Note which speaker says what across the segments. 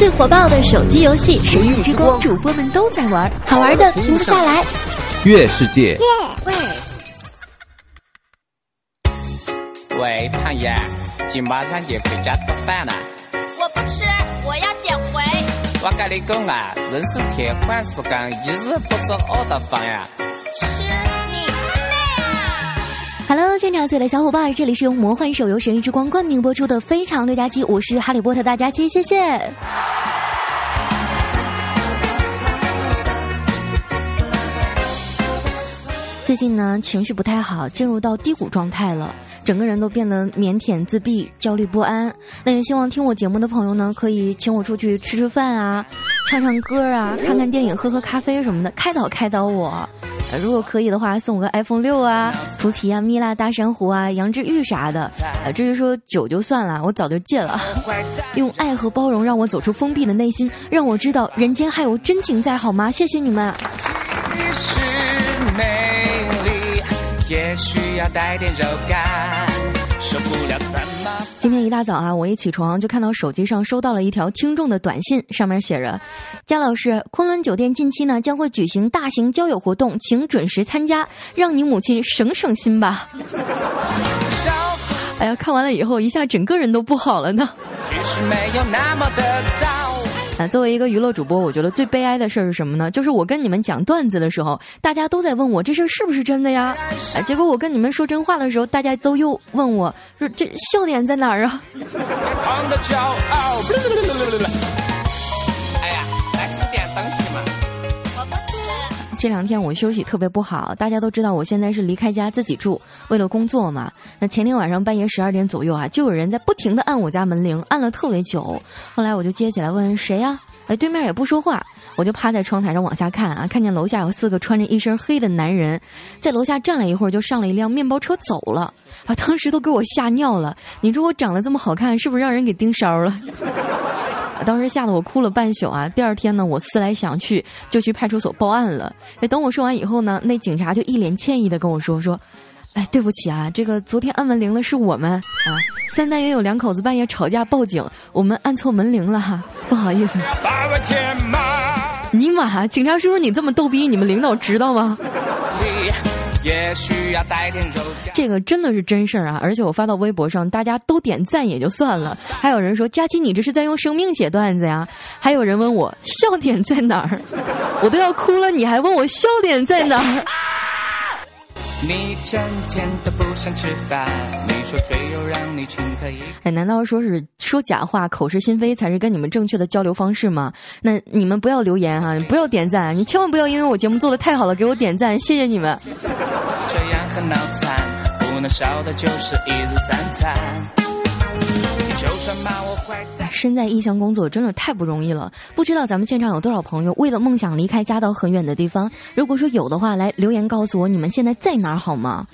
Speaker 1: 最火爆的手机游戏《
Speaker 2: 神域之光》，主播们都在玩，
Speaker 1: 好玩的停不下来。
Speaker 3: 月世界，
Speaker 1: 喂，
Speaker 4: 喂，胖爷，今晚上你回家吃饭了。
Speaker 5: 我不吃，我要减肥。
Speaker 4: 我跟你讲啊，人是铁，饭是钢，一日不吃饿得慌呀。
Speaker 2: ！Hello，现场所有的小伙伴，这里是由魔幻手游《神域之光》冠名播出的《非常对家机》，我是哈利波特大家期，谢谢。最近呢，情绪不太好，进入到低谷状态了，整个人都变得腼腆自闭、焦虑不安。那也希望听我节目的朋友呢，可以请我出去吃吃饭啊，唱唱歌啊，看看电影、喝喝咖啡什么的，开导开导我。如果可以的话，送我个 iPhone 六啊，菩提啊，蜜蜡大珊瑚啊，杨枝玉啥的。呃，至于说酒就算了，我早就戒了。用爱和包容让我走出封闭的内心，让我知道人间还有真情在，好吗？谢谢你们。也需要带点肉感，今天一大早啊，我一起床就看到手机上收到了一条听众的短信，上面写着：“江老师，昆仑酒店近期呢将会举行大型交友活动，请准时参加，让你母亲省省心吧。”哎呀，看完了以后，一下整个人都不好了呢。其实没有那么的糟。作为一个娱乐主播，我觉得最悲哀的事儿是什么呢？就是我跟你们讲段子的时候，大家都在问我这事儿是不是真的呀？啊，结果我跟你们说真话的时候，大家都又问我说这笑点在哪儿啊？这两天我休息特别不好，大家都知道我现在是离开家自己住，为了工作嘛。那前天晚上半夜十二点左右啊，就有人在不停的按我家门铃，按了特别久。后来我就接起来问谁呀？哎，对面也不说话，我就趴在窗台上往下看啊，看见楼下有四个穿着一身黑的男人，在楼下站了一会儿，就上了一辆面包车走了。啊，当时都给我吓尿了。你说我长得这么好看，是不是让人给盯梢了？当时吓得我哭了半宿啊！第二天呢，我思来想去，就去派出所报案了。哎，等我说完以后呢，那警察就一脸歉意的跟我说说：“哎，对不起啊，这个昨天按门铃的是我们啊，三单元有两口子半夜吵架报警，我们按错门铃了哈，不好意思。”尼玛，警察叔叔你这么逗逼，你们领导知道吗？也需要带点肉这个真的是真事儿啊！而且我发到微博上，大家都点赞也就算了，还有人说佳琪你这是在用生命写段子呀？还有人问我笑点在哪儿，我都要哭了，你还问我笑点在哪儿？你整天都不想吃饭，你说只有让你情可以。哎，难道说是说假话、口是心非才是跟你们正确的交流方式吗？那你们不要留言哈，不要点赞，你千万不要因为我节目做的太好了给我点赞，谢谢你们。这样很脑残，不能少的就是一日三餐。身在异乡工作真的太不容易了，不知道咱们现场有多少朋友为了梦想离开家到很远的地方？如果说有的话，来留言告诉我你们现在在哪儿好吗？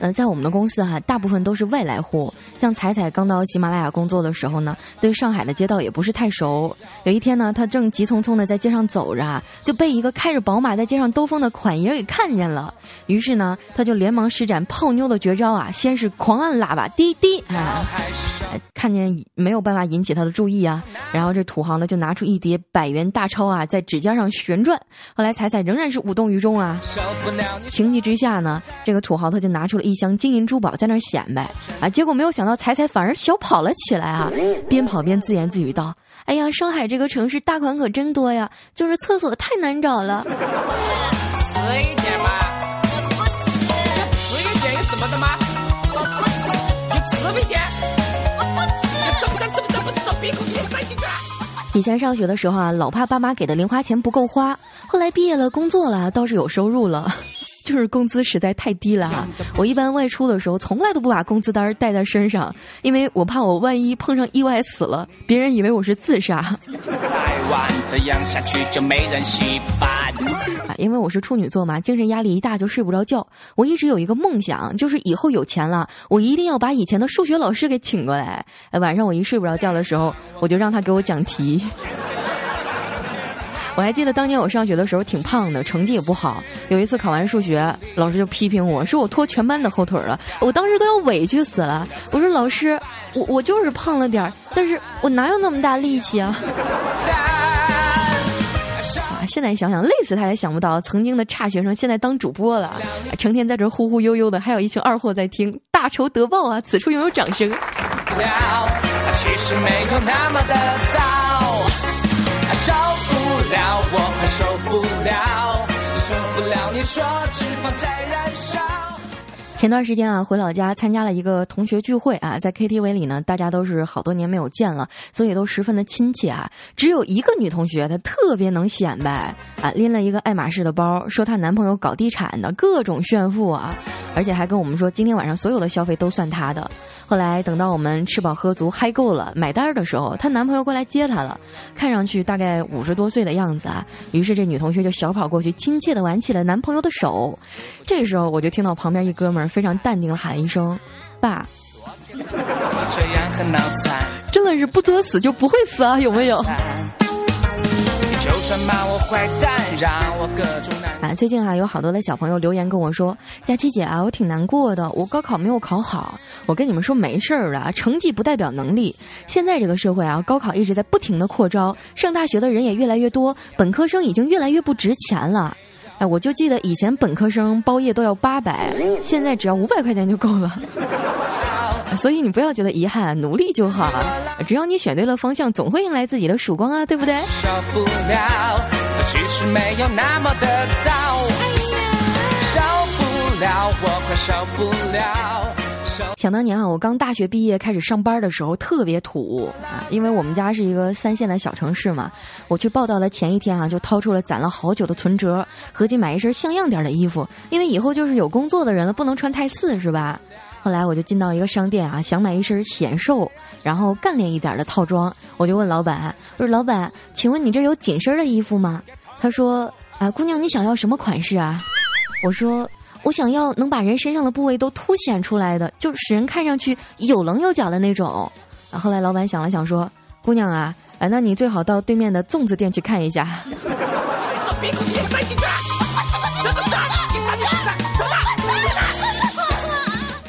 Speaker 2: 嗯，在我们的公司哈，大部分都是外来户。像彩彩刚到喜马拉雅工作的时候呢，对上海的街道也不是太熟。有一天呢，他正急匆匆的在街上走着，就被一个开着宝马在街上兜风的款爷给看见了。于是呢，他就连忙施展泡妞的绝招啊，先是狂按喇叭滴滴啊，看见没有办法引起他的注意啊，然后这土豪呢就拿出一叠百元大钞啊，在指尖上旋转。后来彩彩仍然是无动于衷啊，情急之下呢，这个土豪他就拿出了。一箱金银珠宝在那儿显摆啊，结果没有想到彩彩反而小跑了起来啊，边跑边自言自语道：“哎呀，上海这个城市大款可真多呀，就是厕所太难找了。”点点么的吗？你点。以前上学的时候啊，老怕爸妈给的零花钱不够花，后来毕业了工作了，倒是有收入了。就是工资实在太低了哈，我一般外出的时候从来都不把工资单带在身上，因为我怕我万一碰上意外死了，别人以为我是自杀。这样下去就没人稀饭。啊，因为我是处女座嘛，精神压力一大就睡不着觉。我一直有一个梦想，就是以后有钱了，我一定要把以前的数学老师给请过来。晚上我一睡不着觉的时候，我就让他给我讲题。我还记得当年我上学的时候挺胖的，成绩也不好。有一次考完数学，老师就批评我说我拖全班的后腿了。我当时都要委屈死了。我说老师，我我就是胖了点儿，但但是我哪有那么大力气啊？啊，现在想想累死他也想不到，曾经的差学生现在当主播了，成天在这忽忽悠悠的，还有一群二货在听，大仇得报啊！此处拥有掌声。其实没有那么的糟，前段时间啊，回老家参加了一个同学聚会啊，在 KTV 里呢，大家都是好多年没有见了，所以都十分的亲切啊。只有一个女同学，她特别能显摆啊，拎了一个爱马仕的包，说她男朋友搞地产的，各种炫富啊，而且还跟我们说今天晚上所有的消费都算她的。后来等到我们吃饱喝足嗨够了买单的时候，她男朋友过来接她了，看上去大概五十多岁的样子啊。于是这女同学就小跑过去，亲切的挽起了男朋友的手。这时候我就听到旁边一哥们儿非常淡定的喊了一声：“爸。”真的是不作死就不会死啊，有没有？啊，最近啊，有好多的小朋友留言跟我说：“佳琪姐啊，我挺难过的，我高考没有考好。”我跟你们说没事儿的，成绩不代表能力。现在这个社会啊，高考一直在不停的扩招，上大学的人也越来越多，本科生已经越来越不值钱了。哎，我就记得以前本科生包夜都要八百，现在只要五百块钱就够了。所以你不要觉得遗憾，努力就好。只要你选对了方向，总会迎来自己的曙光啊，对不对？受不了，其实没有那么的糟。受不了，我快受不了。想当年啊，我刚大学毕业开始上班的时候特别土啊，因为我们家是一个三线的小城市嘛。我去报道的前一天啊，就掏出了攒了好久的存折，合计买一身像样点的衣服，因为以后就是有工作的人了，不能穿太次，是吧？后来我就进到一个商店啊，想买一身显瘦，然后干练一点的套装。我就问老板：“我说老板，请问你这有紧身的衣服吗？”他说：“啊，姑娘，你想要什么款式啊？”我说：“我想要能把人身上的部位都凸显出来的，就使人看上去有棱有角的那种。”啊，后来老板想了想说：“姑娘啊，啊，那你最好到对面的粽子店去看一下。”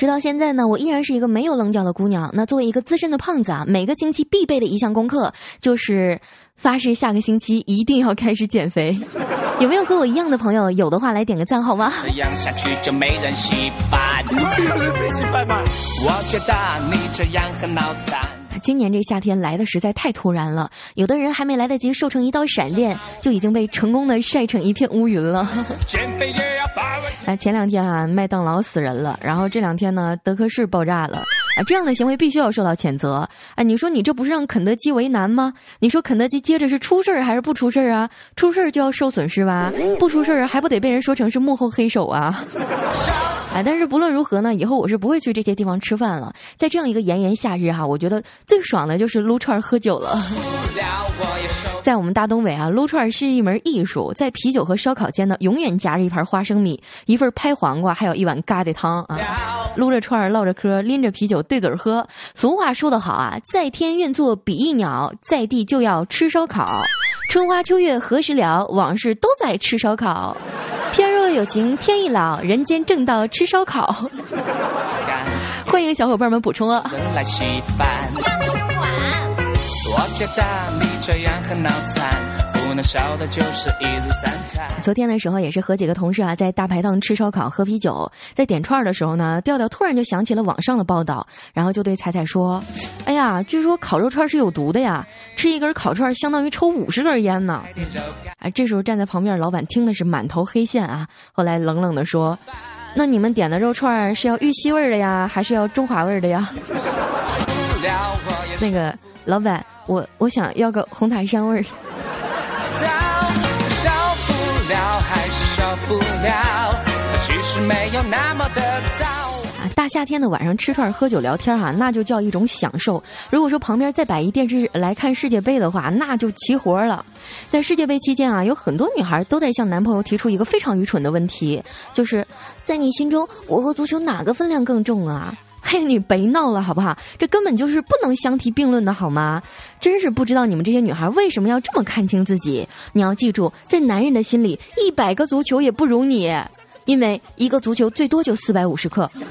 Speaker 2: 直到现在呢，我依然是一个没有棱角的姑娘。那作为一个资深的胖子啊，每个星期必备的一项功课就是发誓下个星期一定要开始减肥。有没有和我一样的朋友？有的话来点个赞好吗？这样下去就没人稀饭。稀饭吗？我觉得你这样很脑残。今年这夏天来的实在太突然了，有的人还没来得及瘦成一道闪电，就已经被成功的晒成一片乌云了。那前两天啊，麦当劳死人了，然后这两天呢，德克士爆炸了啊，这样的行为必须要受到谴责。哎，你说你这不是让肯德基为难吗？你说肯德基接着是出事儿还是不出事儿啊？出事儿就要受损失吧？不出事儿还不得被人说成是幕后黑手啊？哎，但是不论如何呢，以后我是不会去这些地方吃饭了。在这样一个炎炎夏日哈，我觉得最爽的就是撸串喝酒了。在我们大东北啊，撸串是一门艺术，在啤酒和烧烤间呢，永远夹着一盘花生米、一份拍黄瓜，还有一碗疙瘩汤啊。撸着串儿，唠着嗑，拎着啤酒对嘴喝。俗话说得好啊，在天愿作比翼鸟，在地就要吃烧烤。春花秋月何时了？往事都在吃烧烤。天若有情天亦老，人间正道吃烧烤。欢迎小伙伴们补充啊！昨天的时候也是和几个同事啊，在大排档吃烧烤喝啤酒，在点串的时候呢，调调突然就想起了网上的报道，然后就对彩彩说：“哎呀，据说烤肉串是有毒的呀，吃一根烤串相当于抽五十根烟呢。”啊，这时候站在旁边老板听的是满头黑线啊，后来冷冷的说：“那你们点的肉串是要玉溪味的呀，还是要中华味的呀？”那个老板，我我想要个红塔山味的。啊，大夏天的晚上吃串喝酒聊天啊，那就叫一种享受。如果说旁边再摆一电视来看世界杯的话，那就齐活了。在世界杯期间啊，有很多女孩都在向男朋友提出一个非常愚蠢的问题，就是在你心中，我和足球哪个分量更重啊？嘿，你别闹了好不好？这根本就是不能相提并论的好吗？真是不知道你们这些女孩为什么要这么看清自己。你要记住，在男人的心里，一百个足球也不如你，因为一个足球最多就四百五十克。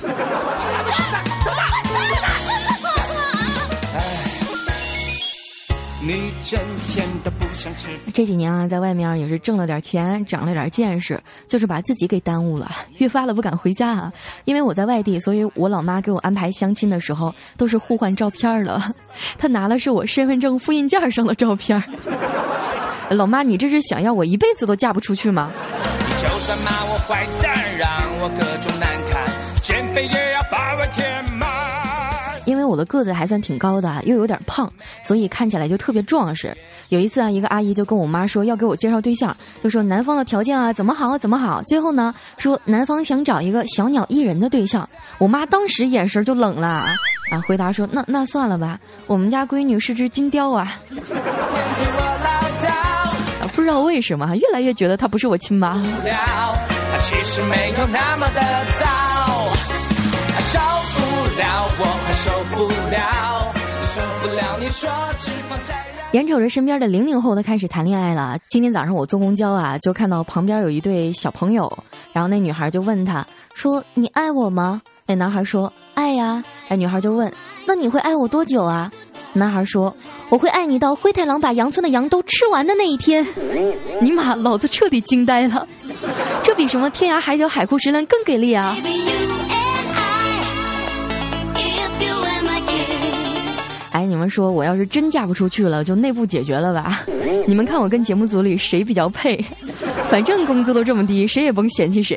Speaker 2: 这几年啊，在外面也是挣了点钱，长了点见识，就是把自己给耽误了，越发的不敢回家啊。因为我在外地，所以我老妈给我安排相亲的时候都是互换照片了。她拿的是我身份证复印件上的照片。老妈，你这是想要我一辈子都嫁不出去吗？
Speaker 3: 你就算骂我坏蛋，让我各种难堪，减肥也我
Speaker 2: 的个子还算挺高的，又有点胖，所以看起来就特别壮实。有一次啊，一个阿姨就跟我妈说要给我介绍对象，就说男方的条件啊怎么好怎么好。最后呢，说男方想找一个小鸟依人的对象。我妈当时眼神就冷了啊，回答说那那算了吧，我们家闺女是只金雕啊。不知道为什么，越来越觉得她不是我亲妈。
Speaker 3: 其实没有那么的糟。受不了，我受不了，受不了你说脂肪在。
Speaker 2: 眼瞅着身边的零零后都开始谈恋爱了，今天早上我坐公交啊，就看到旁边有一对小朋友，然后那女孩就问他说：“你爱我吗？”那男孩说：“爱呀。”那女孩就问：“那你会爱我多久啊？”男孩说：“我会爱你到灰太狼把羊村的羊都吃完的那一天。”尼玛，老子彻底惊呆了，这比什么天涯海角海枯石烂更给力啊！哎，你们说我要是真嫁不出去了，就内部解决了吧？你们看我跟节目组里谁比较配？反正工资都这么低，谁也甭嫌弃谁。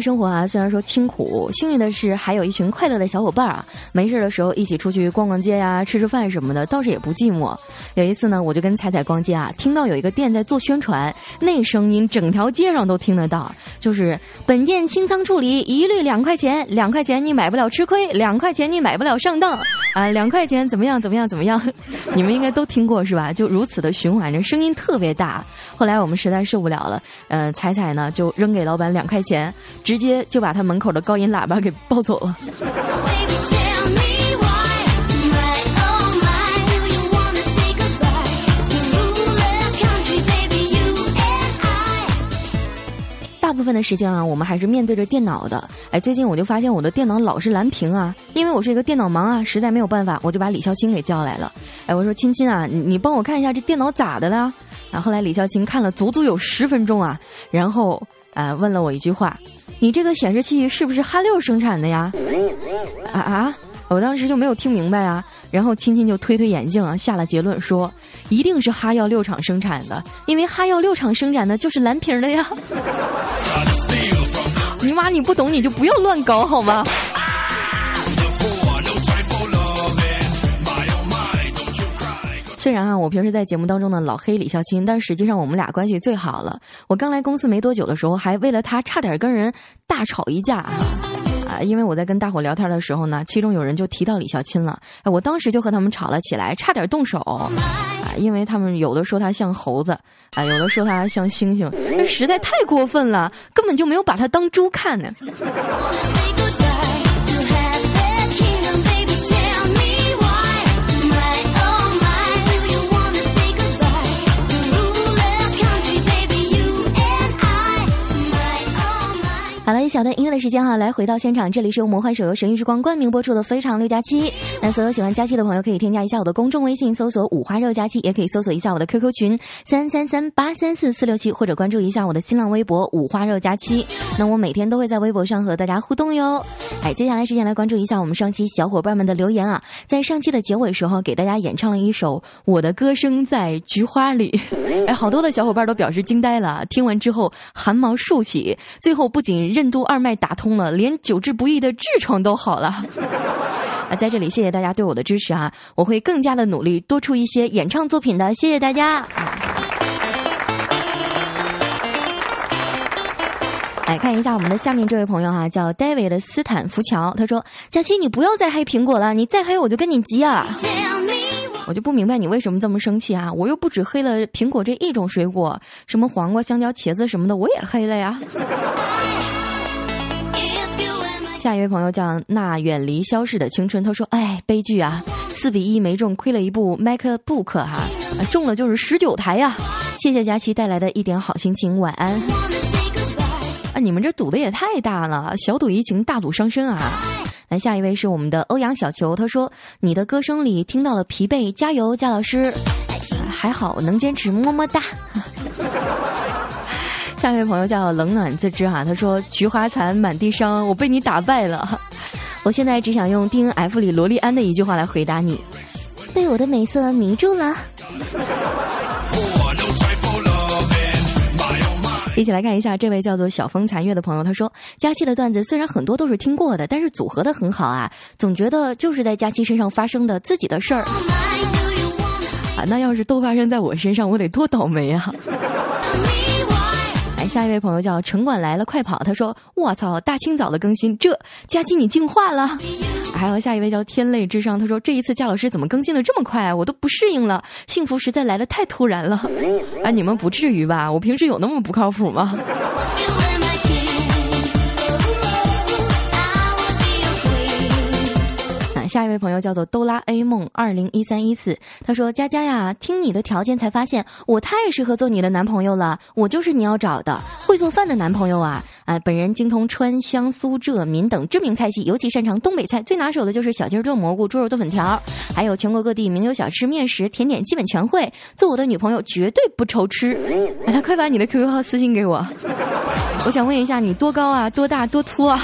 Speaker 2: 生活啊，虽然说清苦，幸运的是还有一群快乐的小伙伴儿啊。没事的时候一起出去逛逛街呀、吃吃饭什么的，倒是也不寂寞。有一次呢，我就跟彩彩逛街啊，听到有一个店在做宣传，那声音整条街上都听得到，就是本店清仓处理，一律两块钱，两块钱你买不了吃亏，两块钱你买不了上当，啊，两块钱怎么样怎么样怎么样？你们应该都听过是吧？就如此的循环着，声音特别大。后来我们实在受不了了，呃，彩彩呢就扔给老板两块钱，直接就把他门口的高音喇叭给抱走了。大部分的时间啊，我们还是面对着电脑的。哎，最近我就发现我的电脑老是蓝屏啊，因为我是一个电脑盲啊，实在没有办法，我就把李孝清给叫来了。哎，我说亲亲啊，你你帮我看一下这电脑咋的了？啊，后来李孝清看了足足有十分钟啊，然后啊问了我一句话：“你这个显示器是不是哈六生产的呀？”啊啊！我当时就没有听明白啊，然后亲亲就推推眼镜啊，下了结论说，一定是哈药六厂生产的，因为哈药六厂生产的就是蓝瓶的呀。你妈你不懂你就不要乱搞好吗？虽然啊，我平时在节目当中呢老黑李孝钦，但实际上我们俩关系最好了。我刚来公司没多久的时候，还为了他差点跟人大吵一架啊！啊，因为我在跟大伙聊天的时候呢，其中有人就提到李孝钦了，哎，我当时就和他们吵了起来，差点动手啊！因为他们有的说他像猴子，啊，有的说他像猩猩，这实在太过分了，根本就没有把他当猪看呢。小段音乐的时间哈，来回到现场，这里是由魔幻手游《神域之光》冠名播出的《非常六加七》。那所有喜欢佳期的朋友可以添加一下我的公众微信，搜索“五花肉佳期”，也可以搜索一下我的 QQ 群三三三八三四四六七，或者关注一下我的新浪微博“五花肉佳期”。那我每天都会在微博上和大家互动哟。哎，接下来时间来关注一下我们上期小伙伴们的留言啊，在上期的结尾时候给大家演唱了一首《我的歌声在菊花里》。哎，好多的小伙伴都表示惊呆了，听完之后汗毛竖起，最后不仅任督二脉打通了，连久治不愈的痔疮都好了。啊，在这里谢谢大家对我的支持啊，我会更加的努力，多出一些演唱作品的，谢谢大家。来看一下我们的下面这位朋友哈、叫 David 斯坦福桥，他说：“佳期，你不要再黑苹果了，你再黑我就跟你急啊！”我就不明白你为什么这么生气啊！我又不只黑了苹果这一种水果，什么黄瓜、香蕉、茄子什么的我也黑了呀。下一位朋友叫那远离消逝的青春，他说：“哎，悲剧啊，四比一没中，亏了一部 MacBook 哈、中了就是十九台呀。谢谢佳琪带来的一点好心情，晚安。啊，你们这赌的也太大了，小赌怡情，大赌伤身啊！来，下一位是我们的欧阳小球，他说：“你的歌声里听到了疲惫，加油，佳老师，还好能坚持，么么哒。”下一位朋友叫冷暖自知哈，他说：“菊花残，满地伤，我被你打败了。我现在只想用 D N F 里萝莉安的一句话来回答你：
Speaker 1: 被我的美色迷住了。”
Speaker 2: 一起来看一下这位叫做小风残月的朋友，他说：“佳期的段子虽然很多都是听过的，但是组合的很好啊，总觉得就是在佳期身上发生的自己的事儿啊，那要是都发生在我身上，我得多倒霉啊！”来，下一位朋友叫城管来了，快跑！他说：“我操，大清早的更新，这佳期你进化了。”还有下一位叫天泪之上，他说：“这一次佳老师怎么更新的这么快啊？我都不适应了，幸福实在来的太突然了。”啊，你们不至于吧？我平时有那么不靠谱吗？下一位朋友叫做哆啦 A 梦二零一三一四，他说：“佳佳呀，听你的条件才发现我太适合做你的男朋友了，我就是你要找的会做饭的男朋友啊！啊，本人精通川湘苏浙闽等知名菜系，尤其擅长东北菜，最拿手的就是小鸡炖蘑菇、猪肉炖粉条，还有全国各地名流小吃、面食、甜点基本全会。做我的女朋友绝对不愁吃。哎，他快把你的 QQ 号私信给我，我想问一下你多高啊？多大？多粗啊？”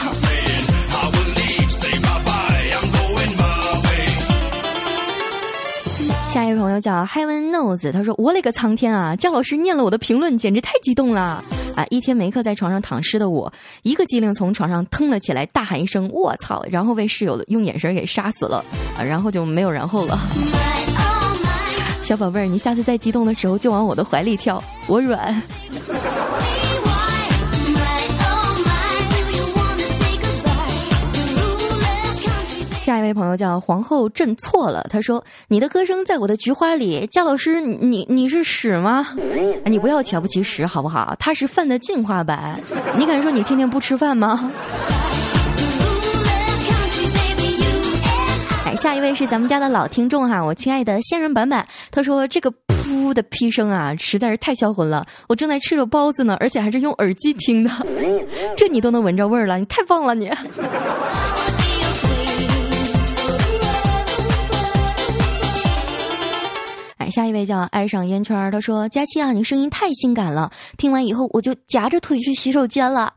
Speaker 2: 下一位朋友叫 Heaven Knows，他说：“我勒个苍天啊！姜老师念了我的评论，简直太激动了啊！一天没课，在床上躺尸的我，一个机灵从床上腾了起来，大喊一声‘我操’，然后被室友用眼神给杀死了啊！然后就没有然后了。小宝贝儿，你下次再激动的时候就往我的怀里跳，我软。”位朋友叫皇后朕错了，他说：“你的歌声在我的菊花里。”贾老师，你你是屎吗？你不要瞧不起屎好不好？它是饭的进化版。你敢说你天天不吃饭吗？哎，下一位是咱们家的老听众哈，我亲爱的仙人板板，他说这个噗的屁声啊，实在是太销魂了。我正在吃着包子呢，而且还是用耳机听的，这你都能闻着味儿了，你太棒了你。下一位叫爱上烟圈，他说：“佳期啊，你声音太性感了，听完以后我就夹着腿去洗手间了。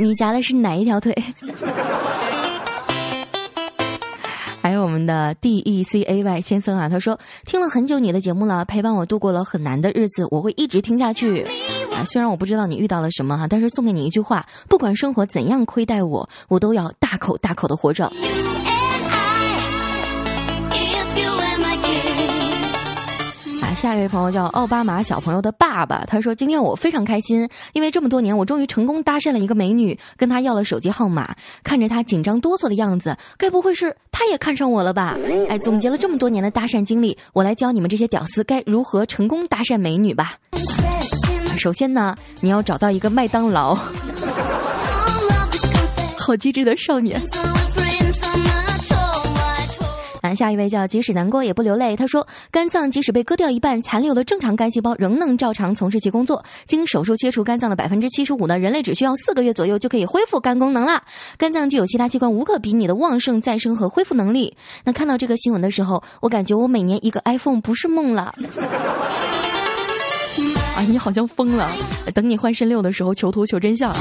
Speaker 2: 你夹的是哪一条腿？” 还有我们的 D E C A Y 先生啊，他说：“听了很久你的节目了，陪伴我度过了很难的日子，我会一直听下去。啊，虽然我不知道你遇到了什么哈，但是送给你一句话：不管生活怎样亏待我，我都要大口大口的活着。”下一位朋友叫奥巴马小朋友的爸爸，他说：“今天我非常开心，因为这么多年我终于成功搭讪了一个美女，跟她要了手机号码。看着她紧张哆嗦的样子，该不会是她也看上我了吧？哎，总结了这么多年的搭讪经历，我来教你们这些屌丝该如何成功搭讪美女吧。首先呢，你要找到一个麦当劳，好机智的少年。”下一位叫即使难过也不流泪，他说肝脏即使被割掉一半，残留的正常肝细胞仍能照常从事其工作。经手术切除肝脏的百分之七十五呢，人类只需要四个月左右就可以恢复肝功能了。肝脏具有其他器官无可比拟的旺盛再生和恢复能力。那看到这个新闻的时候，我感觉我每年一个 iPhone 不是梦了。啊，你好像疯了！等你换肾六的时候，求图求真相啊！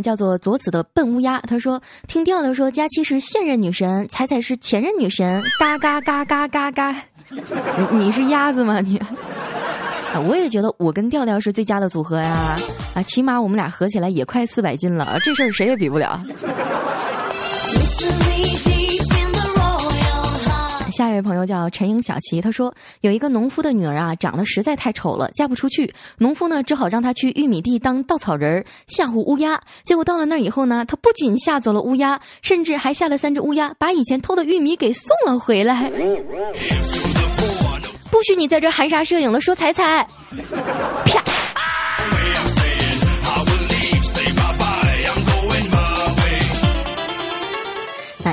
Speaker 2: 叫做左子的笨乌鸦，他说听调调说佳期是现任女神，彩彩是前任女神，嘎嘎嘎嘎嘎嘎，你你是鸭子吗你？啊，我也觉得我跟调调是最佳的组合呀，啊，起码我们俩合起来也快四百斤了，这事儿谁也比不了。下一位朋友叫陈颖小琪，他说有一个农夫的女儿啊，长得实在太丑了，嫁不出去。农夫呢，只好让她去玉米地当稻草人，吓唬乌鸦。结果到了那儿以后呢，他不仅吓走了乌鸦，甚至还吓了三只乌鸦，把以前偷的玉米给送了回来。不许你在这含沙射影的说彩彩，啪。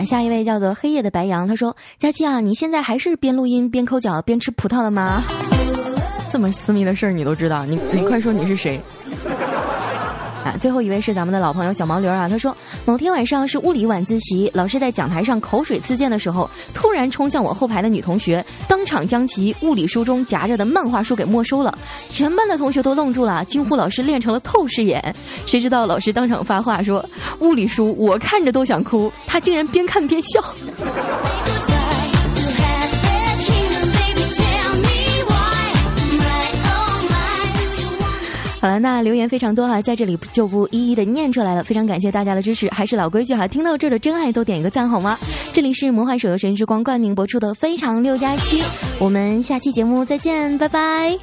Speaker 2: 下一位叫做黑夜的白羊，他说：“佳期啊，你现在还是边录音边抠脚边吃葡萄的吗？这么私密的事儿你都知道？你你快说你是谁？”啊，最后一位是咱们的老朋友小毛驴啊，他说某天晚上是物理晚自习，老师在讲台上口水自溅的时候，突然冲向我后排的女同学，当场将其物理书中夹着的漫画书给没收了，全班的同学都愣住了，惊呼老师练成了透视眼。谁知道老师当场发话说，物理书我看着都想哭，他竟然边看边笑。好了，那留言非常多哈，在这里就不一一的念出来了。非常感谢大家的支持，还是老规矩哈，听到这儿的真爱都点一个赞好吗？这里是魔幻手游神之光冠名播出的《非常六加七》，我们下期节目再见，拜拜。